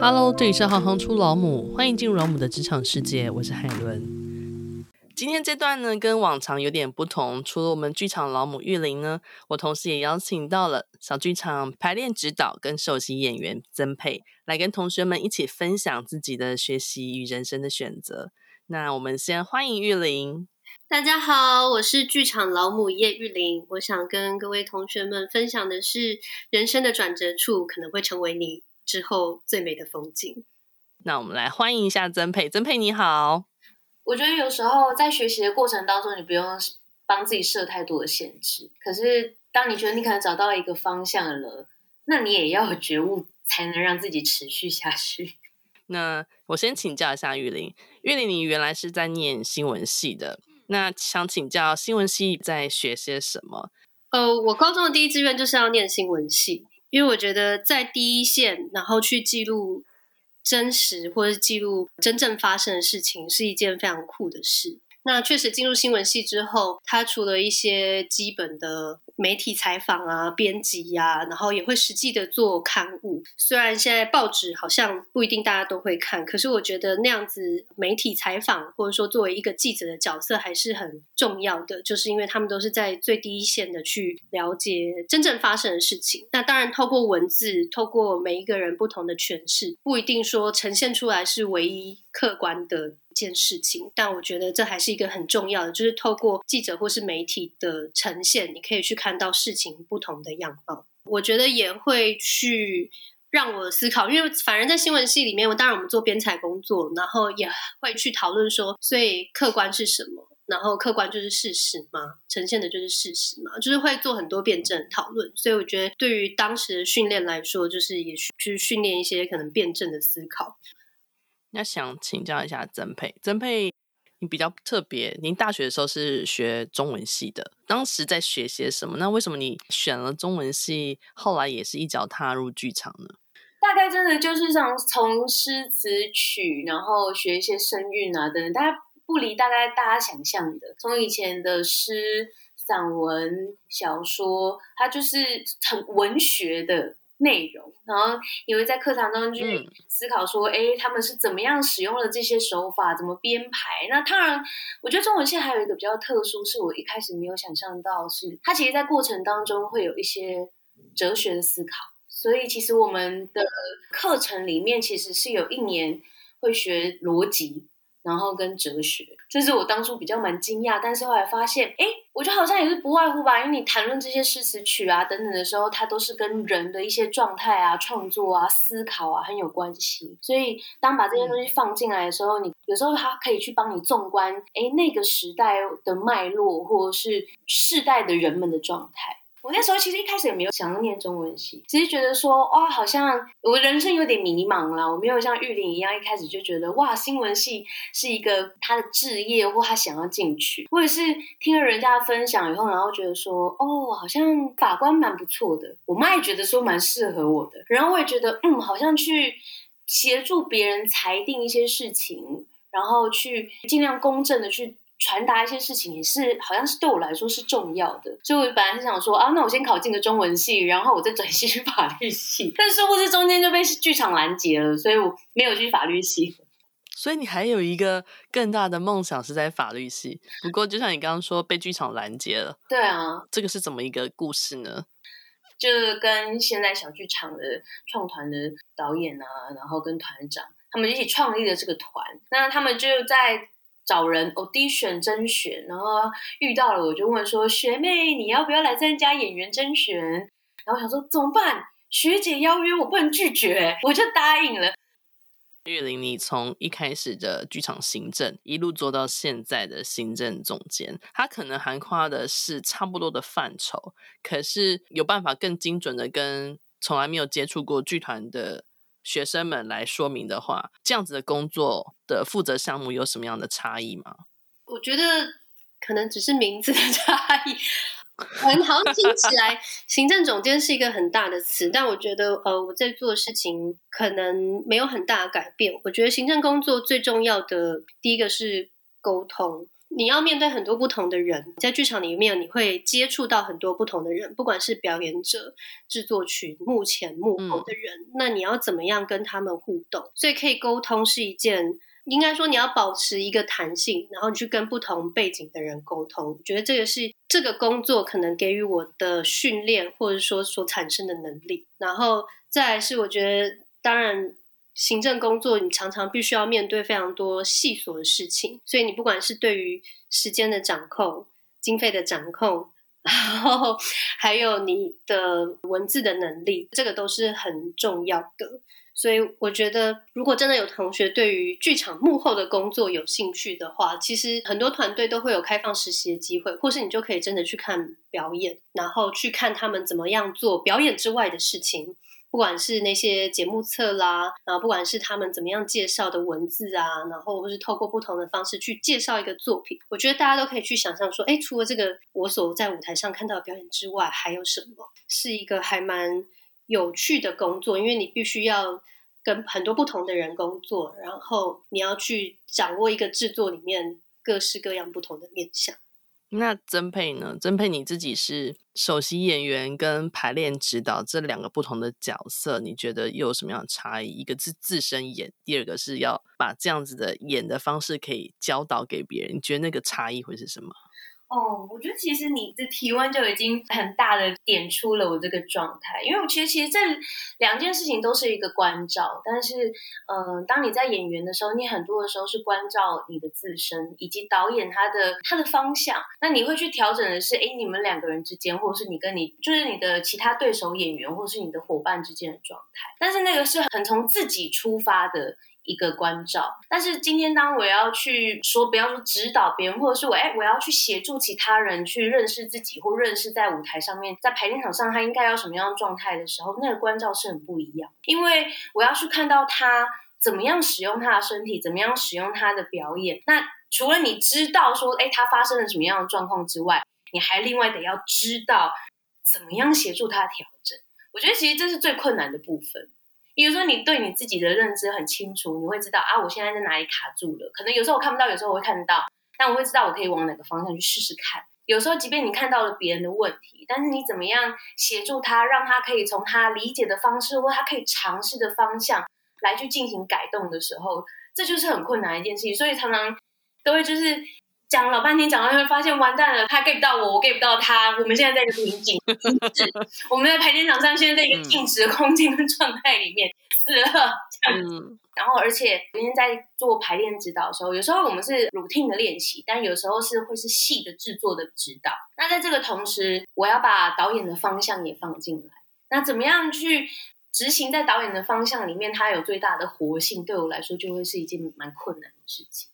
Hello，这里是行行出老母，欢迎进入老母的职场世界，我是海伦。今天这段呢，跟往常有点不同，除了我们剧场老母玉玲呢，我同时也邀请到了小剧场排练指导跟首席演员曾沛，来跟同学们一起分享自己的学习与人生的选择。那我们先欢迎玉玲。大家好，我是剧场老母叶玉玲。我想跟各位同学们分享的是，人生的转折处可能会成为你之后最美的风景。那我们来欢迎一下曾佩，曾佩你好。我觉得有时候在学习的过程当中，你不用帮自己设太多的限制。可是当你觉得你可能找到一个方向了，那你也要有觉悟，才能让自己持续下去。那我先请教一下玉玲，玉玲，你原来是在念新闻系的。那想请教新闻系在学些什么？呃，我高中的第一志愿就是要念新闻系，因为我觉得在第一线，然后去记录真实或者记录真正发生的事情，是一件非常酷的事。那确实进入新闻系之后，它除了一些基本的媒体采访啊、编辑呀、啊，然后也会实际的做刊物。虽然现在报纸好像不一定大家都会看，可是我觉得那样子媒体采访或者说作为一个记者的角色还是很重要的，就是因为他们都是在最低一线的去了解真正发生的事情。那当然，透过文字，透过每一个人不同的诠释，不一定说呈现出来是唯一客观的。件事情，但我觉得这还是一个很重要的，就是透过记者或是媒体的呈现，你可以去看到事情不同的样貌。我觉得也会去让我思考，因为反而在新闻系里面，我当然我们做编采工作，然后也会去讨论说，所以客观是什么？然后客观就是事实吗？呈现的就是事实吗？就是会做很多辩证讨论。所以我觉得对于当时的训练来说，就是也去训练一些可能辩证的思考。那想请教一下曾沛，曾沛，你比较特别，您大学的时候是学中文系的，当时在学些什么？那为什么你选了中文系，后来也是一脚踏入剧场呢？大概真的就是想从诗词曲，然后学一些声韵啊等等，大家不离大概大家想象的，从以前的诗、散文、小说，它就是很文学的。内容，然后也会在课堂当中去思考说，哎、嗯，他们是怎么样使用了这些手法，怎么编排？那当然，我觉得中文系还有一个比较特殊，是我一开始没有想象到是，是它其实，在过程当中会有一些哲学的思考。所以，其实我们的课程里面其实是有一年会学逻辑。然后跟哲学，这是我当初比较蛮惊讶，但是后来发现，哎，我觉得好像也是不外乎吧，因为你谈论这些诗词曲啊等等的时候，它都是跟人的一些状态啊、创作啊、思考啊很有关系。所以当把这些东西放进来的时候，你有时候它可以去帮你纵观，哎，那个时代的脉络，或者是世代的人们的状态。我那时候其实一开始也没有想要念中文系，只是觉得说，哇，好像我人生有点迷茫了。我没有像玉玲一样，一开始就觉得，哇，新闻系是一个他的志业，或他想要进去。或者是听了人家的分享以后，然后觉得说，哦，好像法官蛮不错的。我妈也觉得说蛮适合我的，然后我也觉得，嗯，好像去协助别人裁定一些事情，然后去尽量公正的去。传达一些事情也是，好像是对我来说是重要的，所以我本来是想说啊，那我先考进个中文系，然后我再转系去法律系，但是殊不知中间就被剧场拦截了，所以我没有去法律系。所以你还有一个更大的梦想是在法律系，不过就像你刚刚说被剧场拦截了。对啊，这个是怎么一个故事呢？就是跟现在小剧场的创团的导演啊，然后跟团长他们一起创立了这个团，那他们就在。找人 od 选甄选，然后遇到了，我就问说：“学妹，你要不要来参加演员甄选？”然后想说怎么办？学姐邀约我不能拒绝，我就答应了。玉玲，你从一开始的剧场行政一路做到现在的行政总监，它可能涵盖的是差不多的范畴，可是有办法更精准的跟从来没有接触过剧团的。学生们来说明的话，这样子的工作的负责项目有什么样的差异吗？我觉得可能只是名字的差异，很好听起来行政总监是一个很大的词，但我觉得呃我在做的事情可能没有很大的改变。我觉得行政工作最重要的第一个是沟通。你要面对很多不同的人，在剧场里面你会接触到很多不同的人，不管是表演者、制作群、幕前幕后的人，嗯、那你要怎么样跟他们互动？所以可以沟通是一件，应该说你要保持一个弹性，然后你去跟不同背景的人沟通。我觉得这个是这个工作可能给予我的训练，或者说所产生的能力。然后再来是，我觉得当然。行政工作，你常常必须要面对非常多细琐的事情，所以你不管是对于时间的掌控、经费的掌控，然后 还有你的文字的能力，这个都是很重要的。所以我觉得，如果真的有同学对于剧场幕后的工作有兴趣的话，其实很多团队都会有开放实习的机会，或是你就可以真的去看表演，然后去看他们怎么样做表演之外的事情。不管是那些节目册啦，然后不管是他们怎么样介绍的文字啊，然后或是透过不同的方式去介绍一个作品，我觉得大家都可以去想象说，哎，除了这个我所在舞台上看到的表演之外，还有什么是一个还蛮有趣的工作？因为你必须要跟很多不同的人工作，然后你要去掌握一个制作里面各式各样不同的面向。那曾沛呢？曾沛你自己是首席演员跟排练指导这两个不同的角色，你觉得又有什么样的差异？一个是自身演，第二个是要把这样子的演的方式可以教导给别人，你觉得那个差异会是什么？哦，我觉得其实你的提问就已经很大的点出了我这个状态，因为我其实其实这两件事情都是一个关照，但是，嗯、当你在演员的时候，你很多的时候是关照你的自身以及导演他的他的方向，那你会去调整的是，哎，你们两个人之间，或者是你跟你就是你的其他对手演员，或者是你的伙伴之间的状态，但是那个是很从自己出发的。一个关照，但是今天当我要去说，不要说指导别人，或者是我哎，我要去协助其他人去认识自己，或认识在舞台上面，在排练场上他应该要什么样的状态的时候，那个关照是很不一样，因为我要去看到他怎么样使用他的身体，怎么样使用他的表演。那除了你知道说，哎，他发生了什么样的状况之外，你还另外得要知道怎么样协助他调整。我觉得其实这是最困难的部分。比如说，你对你自己的认知很清楚，你会知道啊，我现在在哪里卡住了。可能有时候我看不到，有时候我会看到，但我会知道我可以往哪个方向去试试看。有时候，即便你看到了别人的问题，但是你怎么样协助他，让他可以从他理解的方式或他可以尝试的方向来去进行改动的时候，这就是很困难的一件事情。所以常常都会就是。讲老半天，讲到会发现完蛋了，他 get 不到我，我 get 不到他。我们现在在一个瓶颈，我们在排练场上，现在在一个静止的空间跟状态里面死了。这样然后，而且今天在做排练指导的时候，有时候我们是 routine 的练习，但有时候是会是戏的制作的指导。那在这个同时，我要把导演的方向也放进来。那怎么样去执行在导演的方向里面，它有最大的活性？对我来说，就会是一件蛮困难的事情。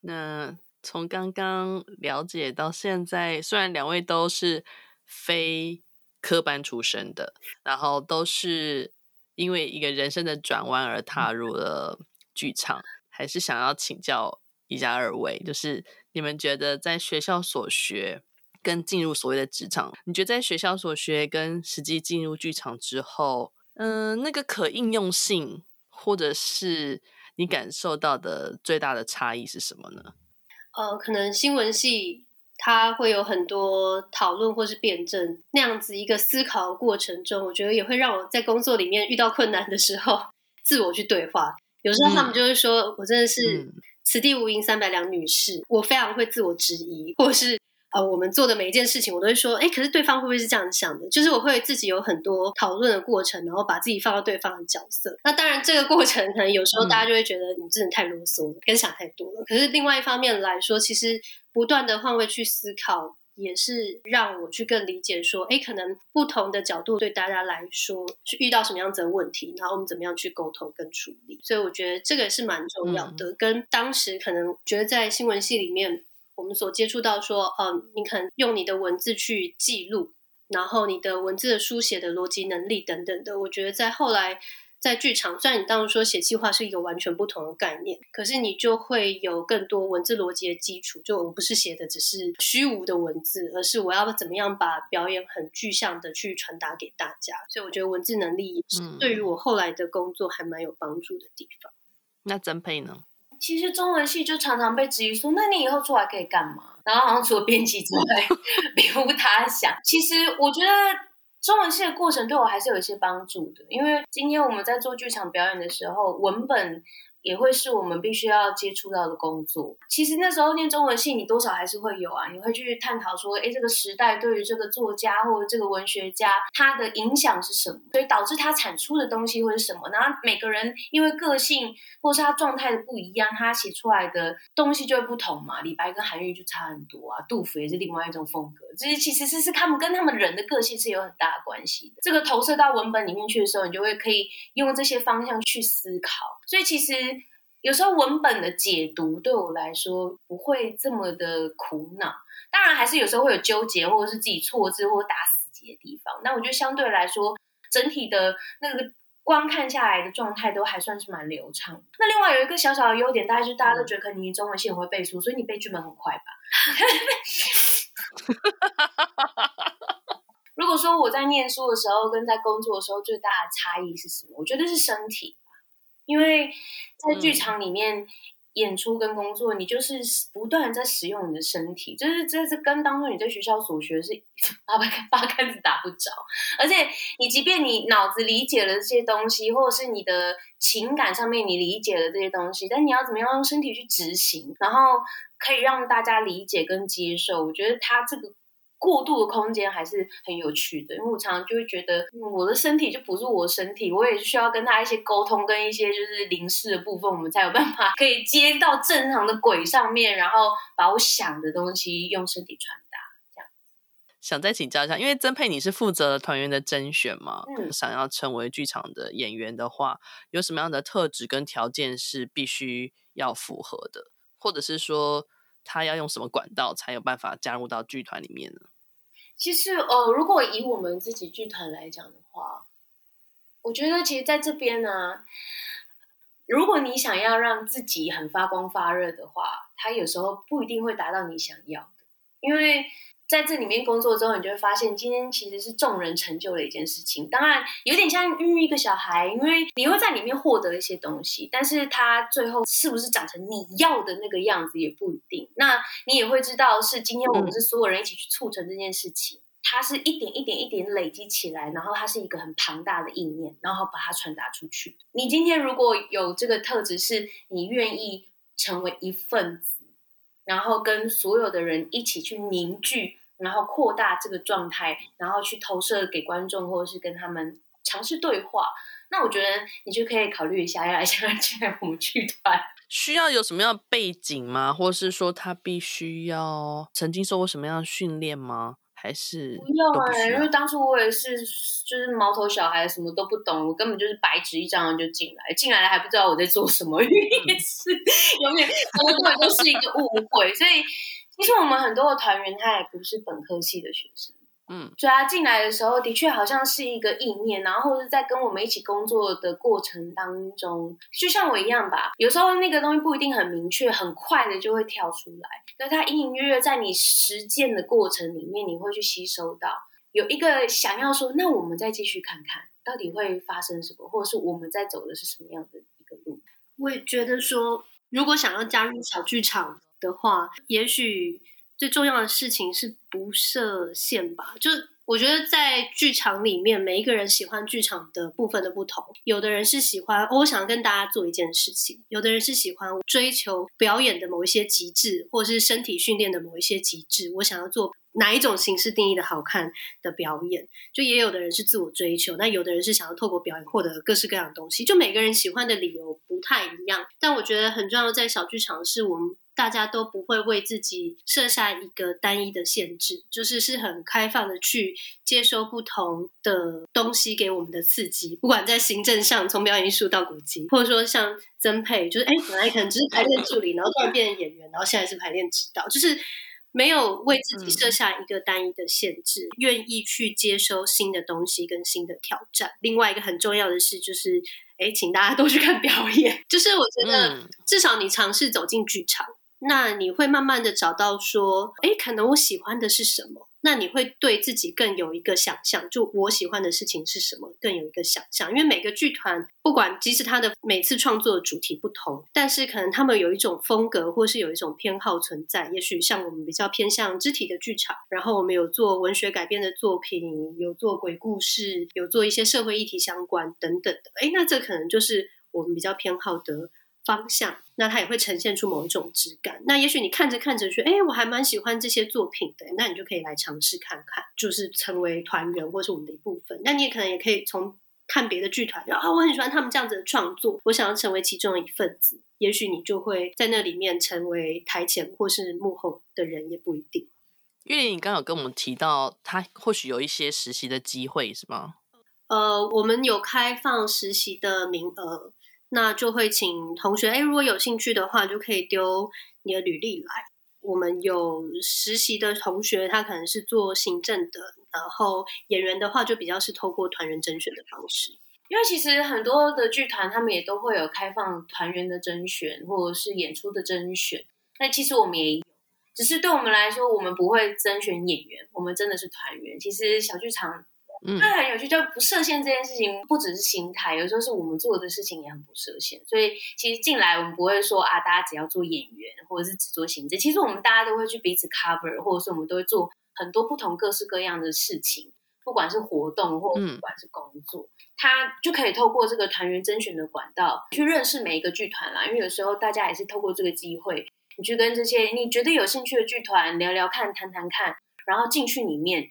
那。从刚刚了解到现在，虽然两位都是非科班出身的，然后都是因为一个人生的转弯而踏入了剧场，还是想要请教一下二位，就是你们觉得在学校所学跟进入所谓的职场，你觉得在学校所学跟实际进入剧场之后，嗯、呃，那个可应用性，或者是你感受到的最大的差异是什么呢？呃，可能新闻系它会有很多讨论或是辩证那样子一个思考过程中，我觉得也会让我在工作里面遇到困难的时候，自我去对话。有时候他们就会说、嗯、我真的是此地无银三百两女士，我非常会自我质疑，或是。呃，我们做的每一件事情，我都会说，哎，可是对方会不会是这样想的？就是我会自己有很多讨论的过程，然后把自己放到对方的角色。那当然，这个过程可能有时候大家就会觉得你真的太啰嗦了，跟想太多了。可是另外一方面来说，其实不断的换位去思考，也是让我去更理解说，哎，可能不同的角度对大家来说是遇到什么样子的问题，然后我们怎么样去沟通跟处理。所以我觉得这个是蛮重要的，嗯、跟当时可能觉得在新闻系里面。我们所接触到说，嗯，你可能用你的文字去记录，然后你的文字的书写的逻辑能力等等的，我觉得在后来在剧场，虽然你当时说写企划是一个完全不同的概念，可是你就会有更多文字逻辑的基础。就我不是写的只是虚无的文字，而是我要怎么样把表演很具象的去传达给大家。所以我觉得文字能力是对于我后来的工作还蛮有帮助的地方。嗯，那曾沛呢？其实中文系就常常被质疑说，那你以后出来可以干嘛？然后好像除了编辑之外，别无他想。其实我觉得中文系的过程对我还是有一些帮助的，因为今天我们在做剧场表演的时候，文本。也会是我们必须要接触到的工作。其实那时候念中文系，你多少还是会有啊，你会去探讨说，哎，这个时代对于这个作家或者这个文学家他的影响是什么，所以导致他产出的东西会是什么。然后每个人因为个性或是他状态的不一样，他写出来的东西就会不同嘛。李白跟韩愈就差很多啊，杜甫也是另外一种风格。这些其实是是他们跟他们人的个性是有很大的关系的。这个投射到文本里面去的时候，你就会可以用这些方向去思考。所以其实。有时候文本的解读对我来说不会这么的苦恼，当然还是有时候会有纠结或者是自己错字或者打死结的地方。那我觉得相对来说，整体的那个观看下来的状态都还算是蛮流畅。那另外有一个小小的优点，大概就是大家都觉得可能你中文系很会背书，所以你背剧本很快吧？如果说我在念书的时候跟在工作的时候最大的差异是什么？我觉得是身体。因为在剧场里面演出跟工作，嗯、你就是不断在使用你的身体，就是这是跟当初你在学校所学是 八竿八竿子打不着。而且你即便你脑子理解了这些东西，或者是你的情感上面你理解了这些东西，但你要怎么样用身体去执行，然后可以让大家理解跟接受？我觉得他这个。过渡的空间还是很有趣的，因为我常常就会觉得，我的身体就不是我的身体，我也需要跟他一些沟通，跟一些就是灵视的部分，我们才有办法可以接到正常的轨上面，然后把我想的东西用身体传达。这样，想再请教一下，因为曾佩你是负责团员的甄选嘛？嗯，想要成为剧场的演员的话，有什么样的特质跟条件是必须要符合的，或者是说他要用什么管道才有办法加入到剧团里面呢？其实，哦，如果以我们自己剧团来讲的话，我觉得其实在这边呢，如果你想要让自己很发光发热的话，它有时候不一定会达到你想要的，因为。在这里面工作之后，你就会发现，今天其实是众人成就的一件事情。当然，有点像孕育一个小孩，因为你会在里面获得一些东西，但是它最后是不是长成你要的那个样子也不一定。那你也会知道，是今天我们是所有人一起去促成这件事情，嗯、它是一点一点一点累积起来，然后它是一个很庞大的意念，然后把它传达出去。你今天如果有这个特质，是你愿意成为一份子，然后跟所有的人一起去凝聚。然后扩大这个状态，然后去投射给观众，或者是跟他们尝试对话。那我觉得你就可以考虑一下，要来进来我们剧团。需要有什么样的背景吗？或者是说他必须要曾经受过什么样的训练吗？还是不用啊、欸？因为当初我也是，就是毛头小孩，什么都不懂，我根本就是白纸一张就进来，进来了还不知道我在做什么，也是 永远根本都是一个误会，所以。其实我们很多的团员他也不是本科系的学生，嗯，所以他进来的时候的确好像是一个意念，然后或者在跟我们一起工作的过程当中，就像我一样吧，有时候那个东西不一定很明确，很快的就会跳出来，可是它隐隐约约在你实践的过程里面，你会去吸收到。有一个想要说，那我们再继续看看到底会发生什么，或者是我们在走的是什么样的一个路。我也觉得说，如果想要加入小剧场的话，也许最重要的事情是不设限吧。就我觉得在剧场里面，每一个人喜欢剧场的部分的不同。有的人是喜欢，哦，我想跟大家做一件事情；有的人是喜欢追求表演的某一些极致，或是身体训练的某一些极致。我想要做哪一种形式定义的好看的表演。就也有的人是自我追求，那有的人是想要透过表演获得各式各样的东西。就每个人喜欢的理由不太一样。但我觉得很重要，在小剧场是我们。大家都不会为自己设下一个单一的限制，就是是很开放的去接收不同的东西给我们的刺激，不管在行政上，从表演艺术到古籍，或者说像曾沛，就是哎，本来可能只是排练助理，然后突然变成演员，然后现在是排练指导，就是没有为自己设下一个单一的限制，愿意去接收新的东西跟新的挑战。另外一个很重要的是，就是哎，请大家都去看表演，就是我觉得至少你尝试走进剧场。那你会慢慢的找到说，哎，可能我喜欢的是什么？那你会对自己更有一个想象，就我喜欢的事情是什么，更有一个想象。因为每个剧团，不管即使他的每次创作的主题不同，但是可能他们有一种风格，或是有一种偏好存在。也许像我们比较偏向肢体的剧场，然后我们有做文学改编的作品，有做鬼故事，有做一些社会议题相关等等的。哎，那这可能就是我们比较偏好的。方向，那它也会呈现出某一种质感。那也许你看着看着说，哎，我还蛮喜欢这些作品的，那你就可以来尝试看看，就是成为团员或是我们的一部分。那你也可能也可以从看别的剧团，啊，我很喜欢他们这样子的创作，我想要成为其中的一份子。也许你就会在那里面成为台前或是幕后的人，也不一定。玉玲，你刚刚有跟我们提到，他或许有一些实习的机会，是吗？呃，我们有开放实习的名额。那就会请同学，哎，如果有兴趣的话，就可以丢你的履历来。我们有实习的同学，他可能是做行政的，然后演员的话，就比较是透过团员甄选的方式。因为其实很多的剧团，他们也都会有开放团员的甄选，或者是演出的甄选。那其实我们也有，只是对我们来说，我们不会甄选演员，我们真的是团员。其实小剧场。嗯，它很有趣，就不设限这件事情，不只是心态，有时候是我们做的事情也很不设限。所以其实进来我们不会说啊，大家只要做演员，或者是只做行政。其实我们大家都会去彼此 cover，或者是我们都会做很多不同各式各样的事情，不管是活动或不管是工作，他、嗯、就可以透过这个团员甄选的管道去认识每一个剧团啦。因为有时候大家也是透过这个机会，你去跟这些你觉得有兴趣的剧团聊聊看、谈谈看，然后进去里面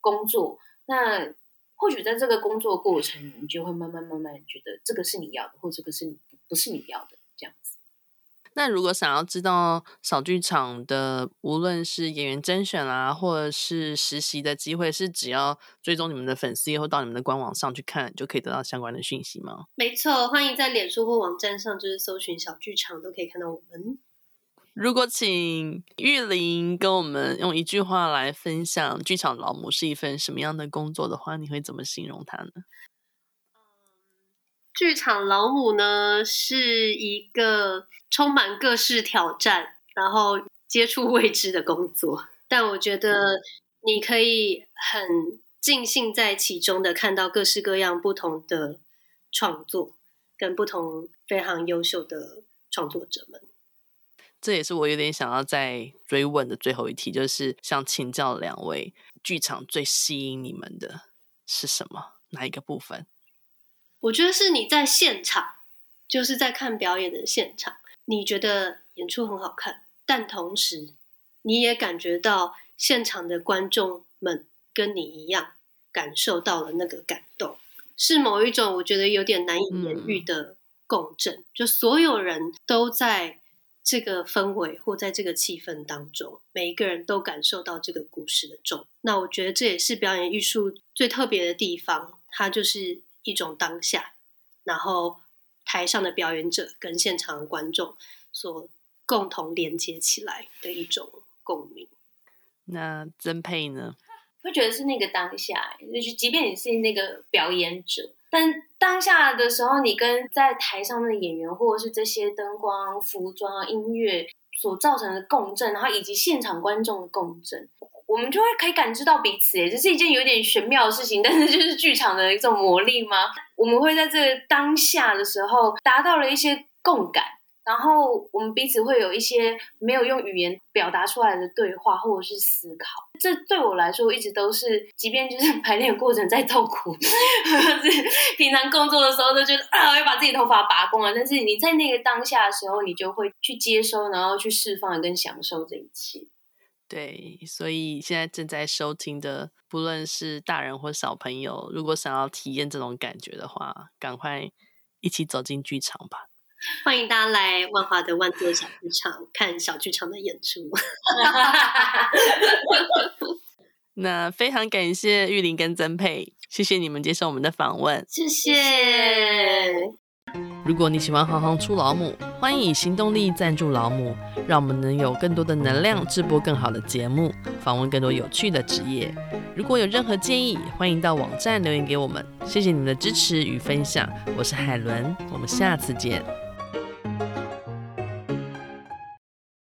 工作。那或许在这个工作过程，你就会慢慢慢慢觉得这个是你要的，或这个是你不是你要的这样子。那如果想要知道小剧场的，无论是演员甄选啊，或者是实习的机会，是只要追踪你们的粉丝，或到你们的官网上去看，就可以得到相关的讯息吗？没错，欢迎在脸书或网站上，就是搜寻小剧场，都可以看到我们。如果请玉玲跟我们用一句话来分享剧场老母是一份什么样的工作的话，你会怎么形容它呢？剧场老母呢，是一个充满各式挑战，然后接触未知的工作。但我觉得你可以很尽兴在其中的看到各式各样不同的创作，跟不同非常优秀的创作者们。这也是我有点想要再追问的最后一题，就是想请教两位，剧场最吸引你们的是什么？哪一个部分？我觉得是你在现场，就是在看表演的现场，你觉得演出很好看，但同时你也感觉到现场的观众们跟你一样感受到了那个感动，是某一种我觉得有点难以言喻的共振，嗯、就所有人都在。这个氛围或在这个气氛当中，每一个人都感受到这个故事的重。那我觉得这也是表演艺术最特别的地方，它就是一种当下，然后台上的表演者跟现场的观众所共同连接起来的一种共鸣。那曾佩呢？会觉得是那个当下，就是即便你是那个表演者。但当下的时候，你跟在台上的演员，或者是这些灯光、服装、音乐所造成的共振，然后以及现场观众的共振，我们就会可以感知到彼此。哎，这是一件有点玄妙的事情，但是就是剧场的一种魔力吗？我们会在这个当下的时候达到了一些共感。然后我们彼此会有一些没有用语言表达出来的对话，或者是思考。这对我来说一直都是，即便就是 排练过程再痛苦，平常工作的时候都觉得啊，我要把自己头发拔光了。但是你在那个当下的时候，你就会去接收，然后去释放跟享受这一切。对，所以现在正在收听的，不论是大人或小朋友，如果想要体验这种感觉的话，赶快一起走进剧场吧。欢迎大家来万华的万座小剧场看小剧场的演出。那非常感谢玉玲跟曾佩，谢谢你们接受我们的访问，谢谢。如果你喜欢行行出老母，欢迎以行动力赞助老母，让我们能有更多的能量制播更好的节目，访问更多有趣的职业。如果有任何建议，欢迎到网站留言给我们。谢谢你们的支持与分享，我是海伦，我们下次见。